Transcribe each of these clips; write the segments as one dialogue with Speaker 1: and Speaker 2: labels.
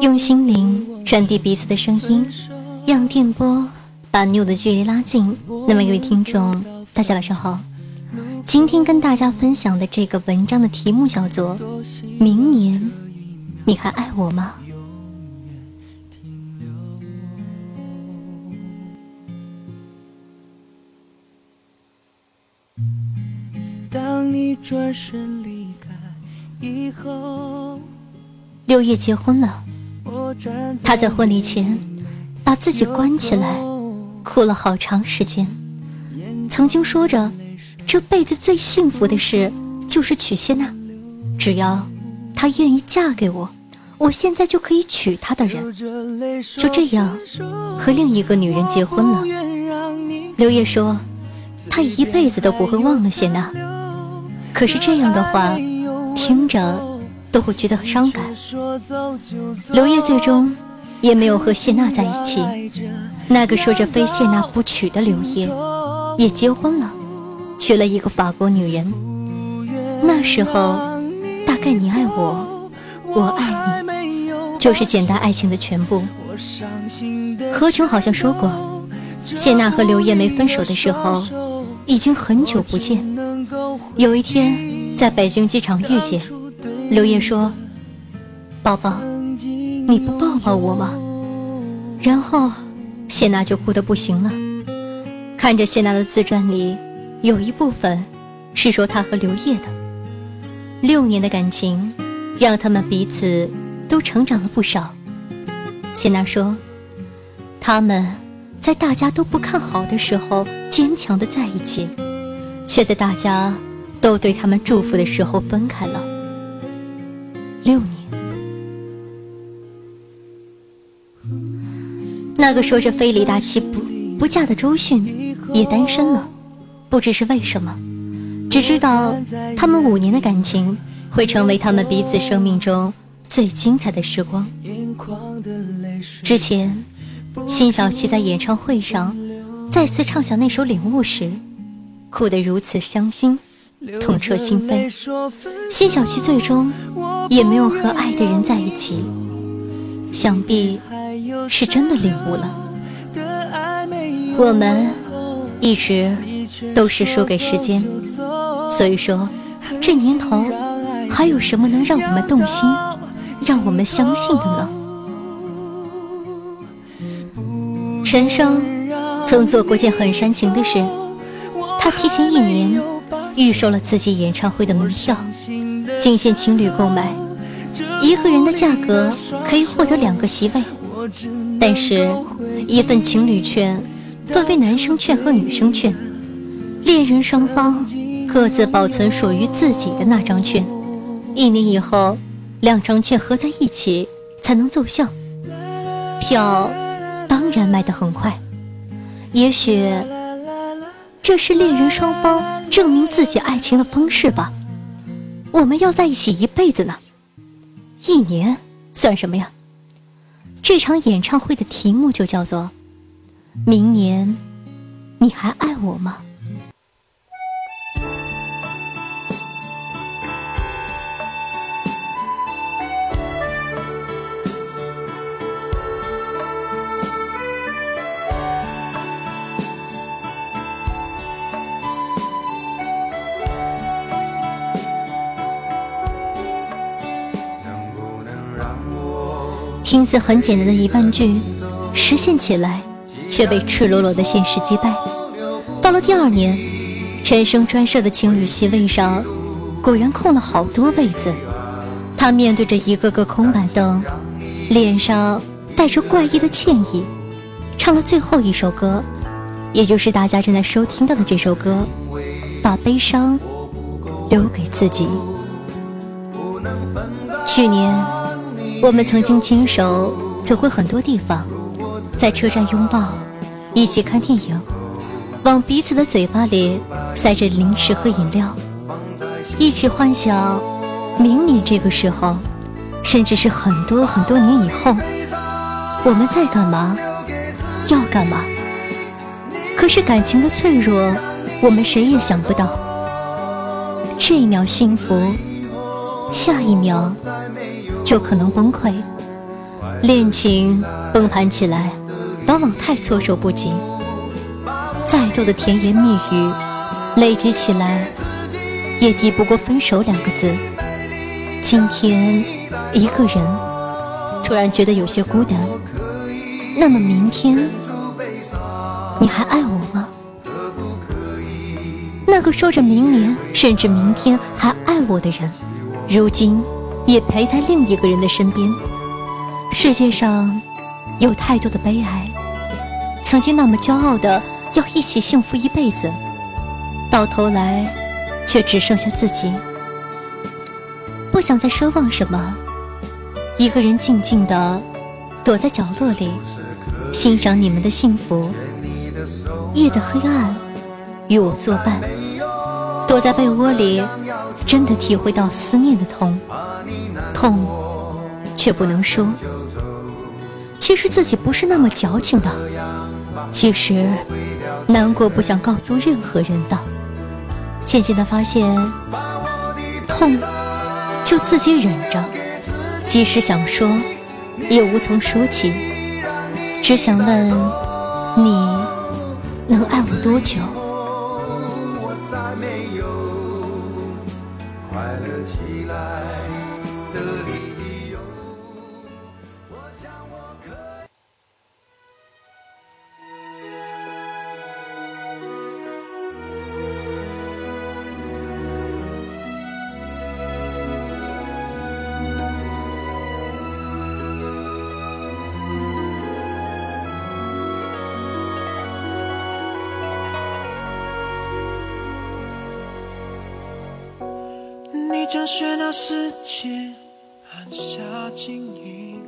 Speaker 1: 用心灵传递彼此的声音，让电波把你我的距离拉近。那么，各位听众，大家晚上好。今天跟大家分享的这个文章的题目叫做《明年你还爱我吗》。当你转身离开以后。六叶结婚了，他在婚礼前把自己关起来，哭了好长时间。曾经说着，这辈子最幸福的事就是娶谢娜，只要她愿意嫁给我，我现在就可以娶她的人。就这样，和另一个女人结婚了。刘烨说，他一辈子都不会忘了谢娜。可是这样的话，听着。都会觉得很伤感。刘烨最终也没有和谢娜在一起。那个说着非谢娜不娶的刘烨，也结婚了，娶了一个法国女人。那时候，大概你爱我，我爱你，就是简单爱情的全部。何炅好像说过，谢娜和刘烨没分手的时候，已经很久不见。有一天，在北京机场遇见。刘烨说：“宝宝，你不抱抱我吗？”然后谢娜就哭得不行了。看着谢娜的自传里，有一部分是说她和刘烨的六年的感情，让他们彼此都成长了不少。谢娜说：“他们在大家都不看好的时候坚强的在一起，却在大家都对他们祝福的时候分开了。”六年，那个说着非李大器不不嫁的周迅也单身了，不知是为什么，只知道他们五年的感情会成为他们彼此生命中最精彩的时光。之前，辛晓琪在演唱会上再次唱响那首《领悟》时，哭得如此伤心。痛彻心扉，辛晓琪最终也没有和爱的人在一起，想必是真的领悟了。我们一直都是输给时间，所以说这年头还有什么能让我们动心、让我们相信的呢？陈升曾做过件很煽情的事，他提前一年。预售了自己演唱会的门票，仅限情侣购买，一个人的价格可以获得两个席位，但是，一份情侣券分为男生券和女生券，恋人双方各自保存属于自己的那张券，一年以后，两张券合在一起才能奏效，票当然卖得很快，也许。这是恋人双方证明自己爱情的方式吧？我们要在一起一辈子呢，一年算什么呀？这场演唱会的题目就叫做“明年，你还爱我吗？”听似很简单的一半句，实现起来却被赤裸裸的现实击败。到了第二年，陈升专设的情侣席位上，果然空了好多位子。他面对着一个个空板凳，脸上带着怪异的歉意，唱了最后一首歌，也就是大家正在收听到的这首歌，把悲伤留给自己。去年。我们曾经牵手走过很多地方，在车站拥抱，一起看电影，往彼此的嘴巴里塞着零食和饮料，一起幻想明年这个时候，甚至是很多很多年以后，我们在干嘛，要干嘛？可是感情的脆弱，我们谁也想不到，这一秒幸福，下一秒。就可能崩溃。恋情崩盘起来，往往太措手不及。再多的甜言蜜语，累积起来，也抵不过分手两个字。今天一个人，突然觉得有些孤单。那么明天，你还爱我吗？那个说着明年甚至明天还爱我的人，如今也陪在另一个人的身边。世界上有太多的悲哀，曾经那么骄傲的要一起幸福一辈子，到头来却只剩下自己。不想再奢望什么，一个人静静的躲在角落里，欣赏你们的幸福。夜的黑暗与我作伴，躲在被窝里，真的体会到思念的痛，痛却不能说。其实自己不是那么矫情的，其实难过不想告诉任何人的。渐渐的发现，痛就自己忍着，即使想说，也无从说起。只想问你，能爱我多久？将喧闹世界下静音。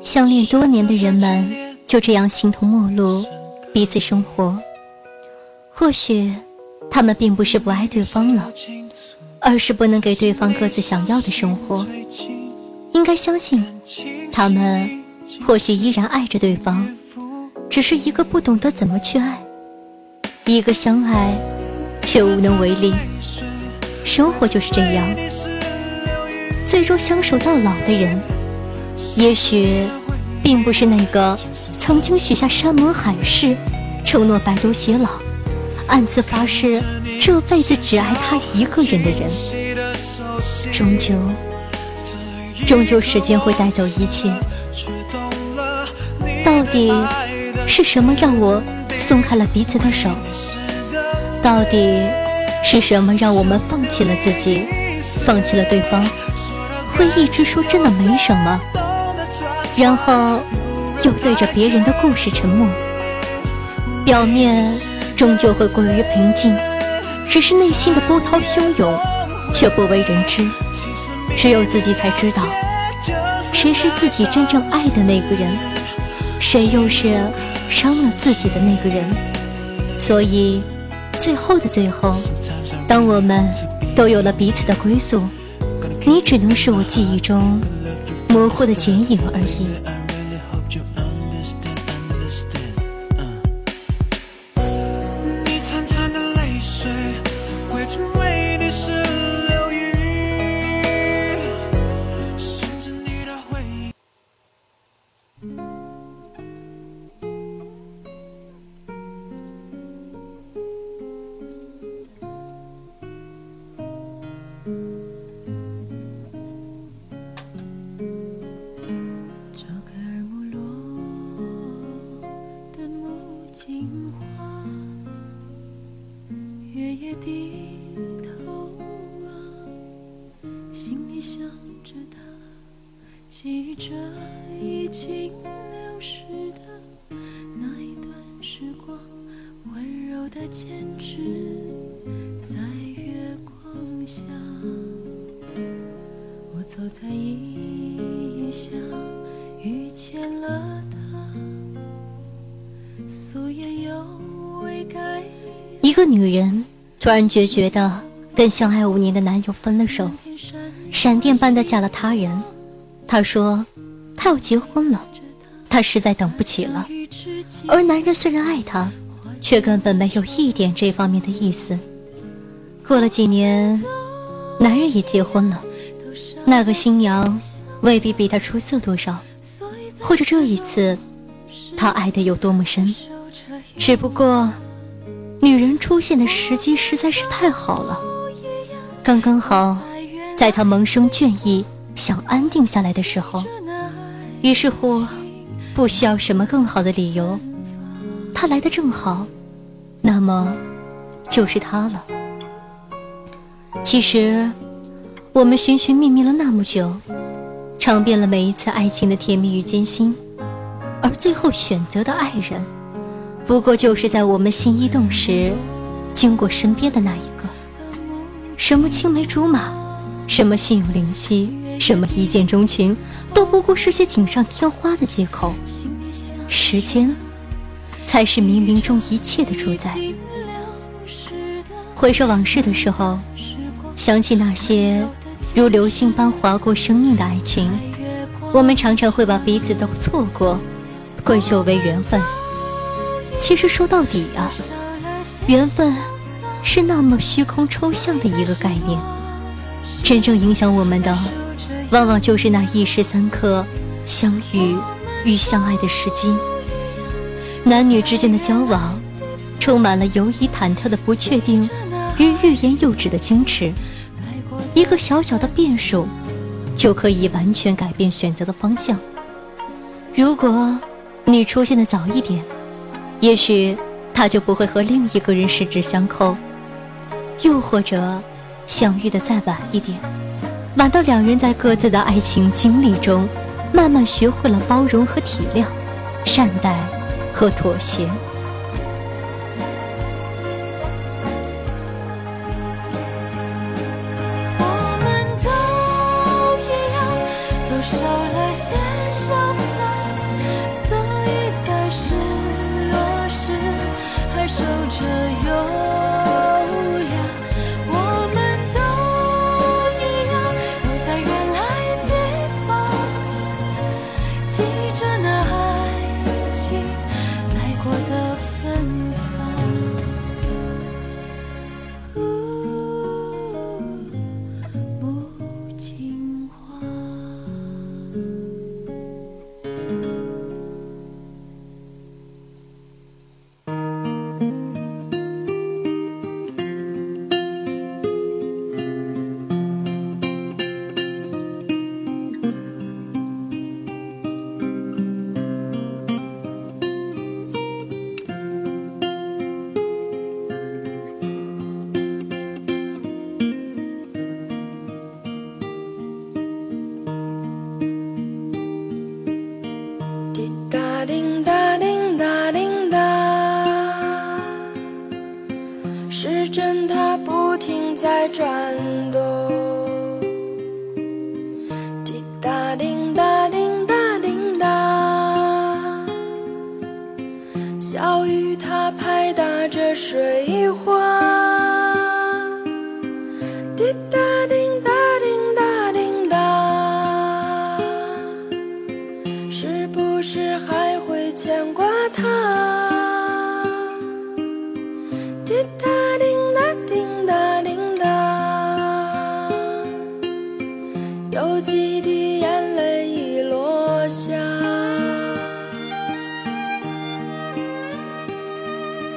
Speaker 1: 相恋多年的人们就这样形同陌路，彼此生活。或许他们并不是不爱对方了，而是不能给对方各自想要的生活。应该相信，他们或许依然爱着对方，只是一个不懂得怎么去爱，一个相爱却无能为力。生活就是这样，最终相守到老的人，也许并不是那个曾经许下山盟海誓、承诺白头偕老、暗自发誓这辈子只爱他一个人的人。终究，终究时间会带走一切。到底是什么让我松开了彼此的手？到底？是什么让我们放弃了自己，放弃了对方？会一直说真的没什么，然后又对着别人的故事沉默。表面终究会归于平静，只是内心的波涛汹涌却不为人知。只有自己才知道，谁是自己真正爱的那个人，谁又是伤了自己的那个人。所以，最后的最后。当我们都有了彼此的归宿，你只能是我记忆中模糊的剪影而已。遇见了他，素颜又未改。一个女人突然决绝的跟相爱五年的男友分了手，闪电般的嫁了他人。她说她要结婚了，她实在等不起了。而男人虽然爱她，却根本没有一点这方面的意思。过了几年，男人也结婚了。那个新娘未必比他出色多少，或者这一次他爱的有多么深，只不过女人出现的时机实在是太好了，刚刚好在他萌生倦意，想安定下来的时候，于是乎不需要什么更好的理由，他来的正好，那么就是他了。其实我们寻寻觅觅了那么久。尝遍了每一次爱情的甜蜜与艰辛，而最后选择的爱人，不过就是在我们心一动时，经过身边的那一个。什么青梅竹马，什么心有灵犀，什么一见钟情，都不过是些锦上添花的借口。时间，才是冥冥中一切的主宰。回首往事的时候，想起那些。如流星般划过生命的爱情，我们常常会把彼此都错过归咎为缘分。其实说到底啊，缘分是那么虚空抽象的一个概念。真正影响我们的，往往就是那一时三刻相遇与相爱的时机。男女之间的交往，充满了犹疑忐忑的不确定与欲言又止的矜持。一个小小的变数，就可以完全改变选择的方向。如果你出现的早一点，也许他就不会和另一个人十指相扣；又或者相遇的再晚一点，晚到两人在各自的爱情经历中，慢慢学会了包容和体谅、善待和妥协。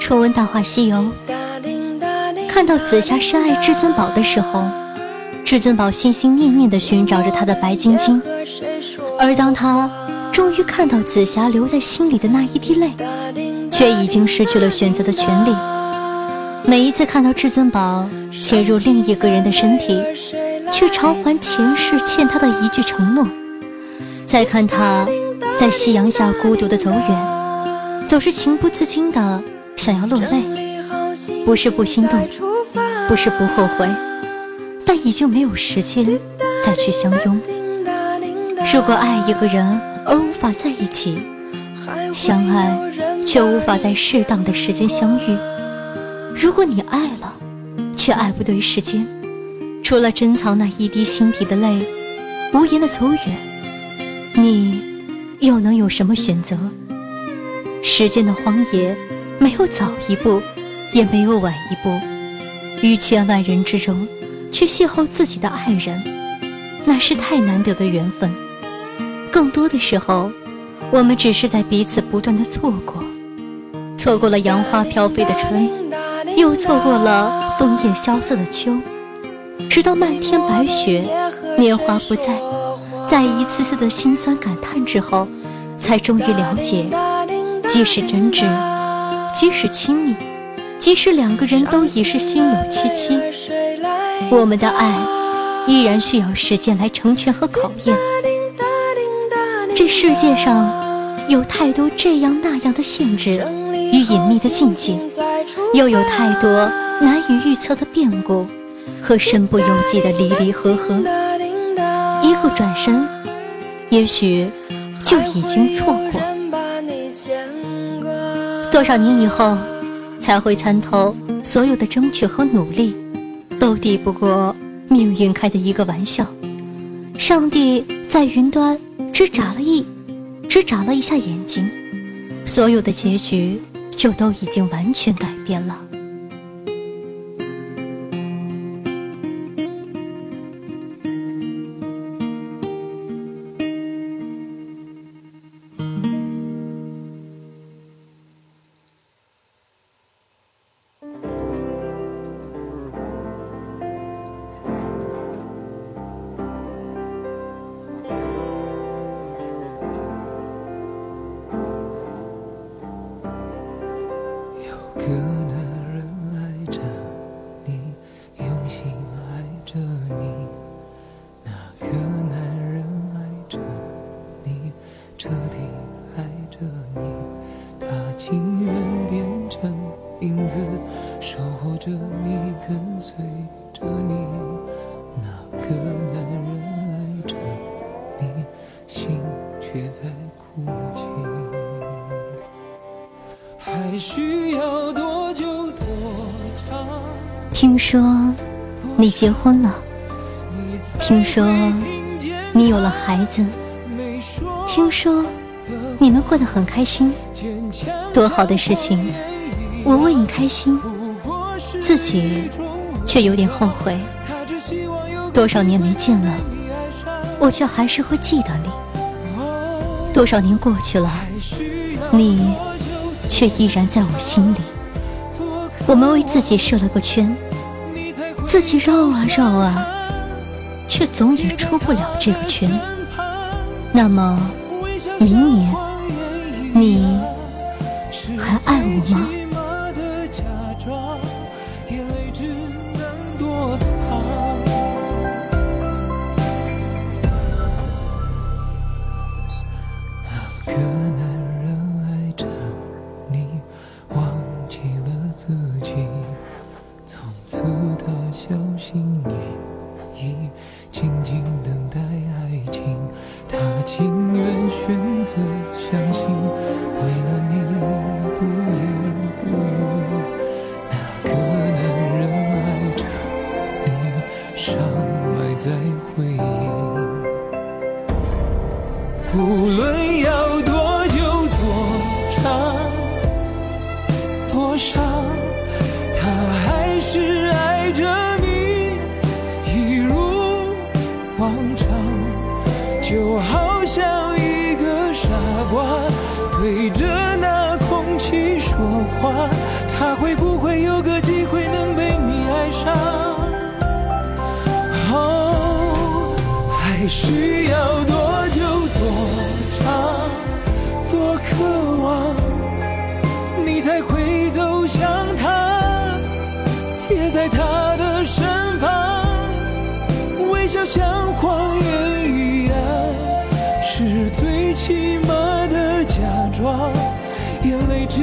Speaker 1: 重温《大话西游》，看到紫霞深爱至尊宝的时候，至尊宝心心念念地寻找着他的白晶晶。而当他终于看到紫霞留在心里的那一滴泪，却已经失去了选择的权利。每一次看到至尊宝潜入另一个人的身体，去偿还前世欠他的一句承诺，再看他在夕阳下孤独的走远，总是情不自禁的。想要落泪，不是不心动，不是不后悔，但已经没有时间再去相拥。如果爱一个人而无法在一起，相爱却无法在适当的时间相遇。如果你爱了，却爱不对时间，除了珍藏那一滴心底的泪，无言的走远，你又能有什么选择？时间的荒野。没有早一步，也没有晚一步，于千万人之中去邂逅自己的爱人，那是太难得的缘分。更多的时候，我们只是在彼此不断的错过，错过了杨花飘飞的春，又错过了枫叶萧瑟的秋，直到漫天白雪，年华不再，在一次次的心酸感叹之后，才终于了解，即使真挚，即使亲密，即使两个人都已是心有戚戚，我们的爱依然需要时间来成全和考验。这世界上有太多这样那样的限制与隐秘的禁忌，又有太多难以预测的变故和身不由己的离离合合。一个转身，也许就已经错过。多少年以后，才会参透所有的争取和努力，都抵不过命运开的一个玩笑。上帝在云端。只眨了一，只眨了一下眼睛，所有的结局就都已经完全改变了。
Speaker 2: 着你跟随着你哪个男人爱着你心却在哭泣。还需要多久多长？
Speaker 1: 听说你结婚了？听说你有了孩子？听说你们过得很开心？多好的事情我为你开心。自己却有点后悔。多少年没见了，我却还是会记得你。多少年过去了，你却依然在我心里。我们为自己设了个圈。自己绕啊绕啊，却总也出不了这个圈。那么，明年你还爱我吗？
Speaker 2: 说话，他会不会有个机会能被你爱上？哦，还需要多。渴望你才会走向他，贴在他的身旁，微笑像谎言一样，是最起码的假装，眼泪只